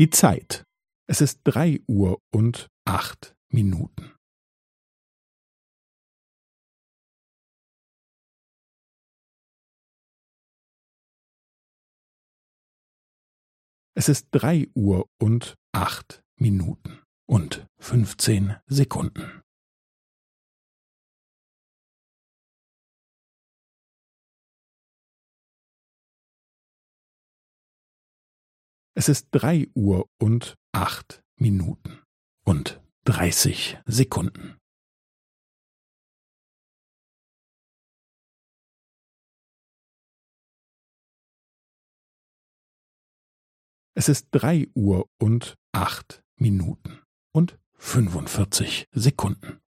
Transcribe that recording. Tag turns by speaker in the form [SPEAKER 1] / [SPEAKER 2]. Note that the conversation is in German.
[SPEAKER 1] Die Zeit. Es ist drei Uhr und acht Minuten. Es ist drei Uhr und acht Minuten und fünfzehn Sekunden. Es ist drei Uhr und acht Minuten und dreißig Sekunden. Es ist drei Uhr und acht Minuten und fünfundvierzig Sekunden.